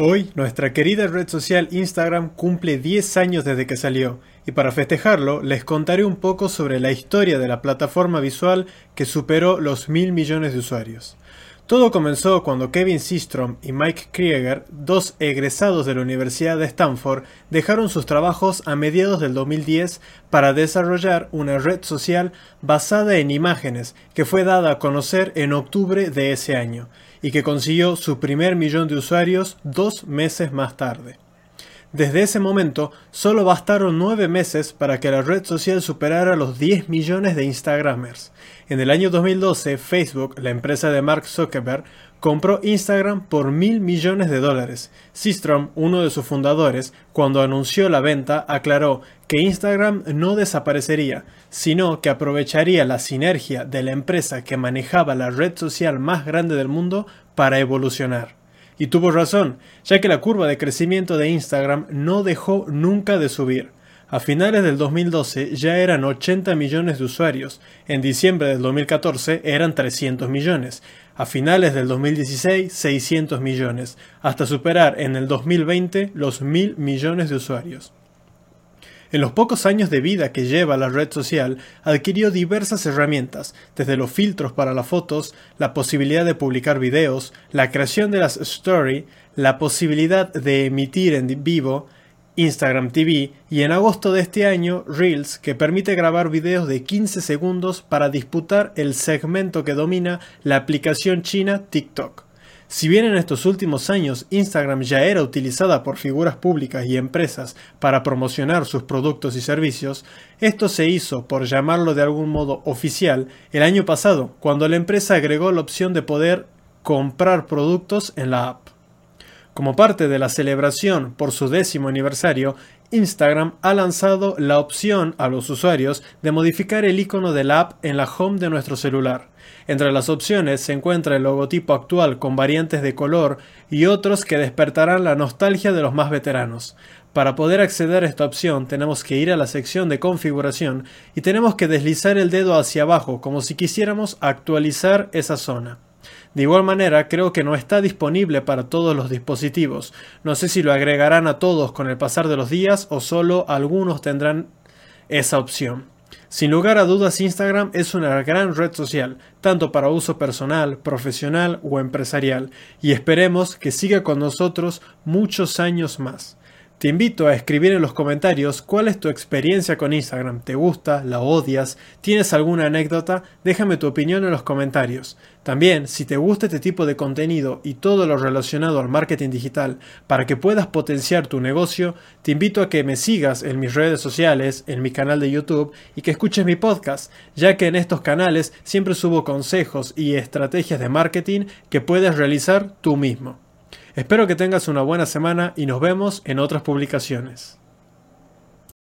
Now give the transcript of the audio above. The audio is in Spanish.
Hoy, nuestra querida red social Instagram cumple 10 años desde que salió, y para festejarlo les contaré un poco sobre la historia de la plataforma visual que superó los mil millones de usuarios. Todo comenzó cuando Kevin Systrom y Mike Krieger, dos egresados de la Universidad de Stanford, dejaron sus trabajos a mediados del 2010 para desarrollar una red social basada en imágenes que fue dada a conocer en octubre de ese año y que consiguió su primer millón de usuarios dos meses más tarde. Desde ese momento, solo bastaron nueve meses para que la red social superara los 10 millones de Instagramers. En el año 2012, Facebook, la empresa de Mark Zuckerberg, compró Instagram por mil millones de dólares. Systrom, uno de sus fundadores, cuando anunció la venta, aclaró que Instagram no desaparecería, sino que aprovecharía la sinergia de la empresa que manejaba la red social más grande del mundo para evolucionar. Y tuvo razón, ya que la curva de crecimiento de Instagram no dejó nunca de subir. A finales del 2012 ya eran 80 millones de usuarios, en diciembre del 2014 eran 300 millones, a finales del 2016 600 millones, hasta superar en el 2020 los mil millones de usuarios. En los pocos años de vida que lleva la red social, adquirió diversas herramientas, desde los filtros para las fotos, la posibilidad de publicar videos, la creación de las story, la posibilidad de emitir en vivo, Instagram TV y en agosto de este año Reels, que permite grabar videos de 15 segundos para disputar el segmento que domina la aplicación china TikTok. Si bien en estos últimos años Instagram ya era utilizada por figuras públicas y empresas para promocionar sus productos y servicios, esto se hizo, por llamarlo de algún modo oficial, el año pasado, cuando la empresa agregó la opción de poder comprar productos en la app. Como parte de la celebración por su décimo aniversario, Instagram ha lanzado la opción a los usuarios de modificar el icono de la app en la home de nuestro celular. Entre las opciones se encuentra el logotipo actual con variantes de color y otros que despertarán la nostalgia de los más veteranos. Para poder acceder a esta opción tenemos que ir a la sección de configuración y tenemos que deslizar el dedo hacia abajo como si quisiéramos actualizar esa zona. De igual manera, creo que no está disponible para todos los dispositivos. No sé si lo agregarán a todos con el pasar de los días o solo algunos tendrán esa opción. Sin lugar a dudas, Instagram es una gran red social, tanto para uso personal, profesional o empresarial, y esperemos que siga con nosotros muchos años más. Te invito a escribir en los comentarios cuál es tu experiencia con Instagram. ¿Te gusta? ¿La odias? ¿Tienes alguna anécdota? Déjame tu opinión en los comentarios. También, si te gusta este tipo de contenido y todo lo relacionado al marketing digital para que puedas potenciar tu negocio, te invito a que me sigas en mis redes sociales, en mi canal de YouTube y que escuches mi podcast, ya que en estos canales siempre subo consejos y estrategias de marketing que puedes realizar tú mismo. Espero que tengas una buena semana y nos vemos en otras publicaciones.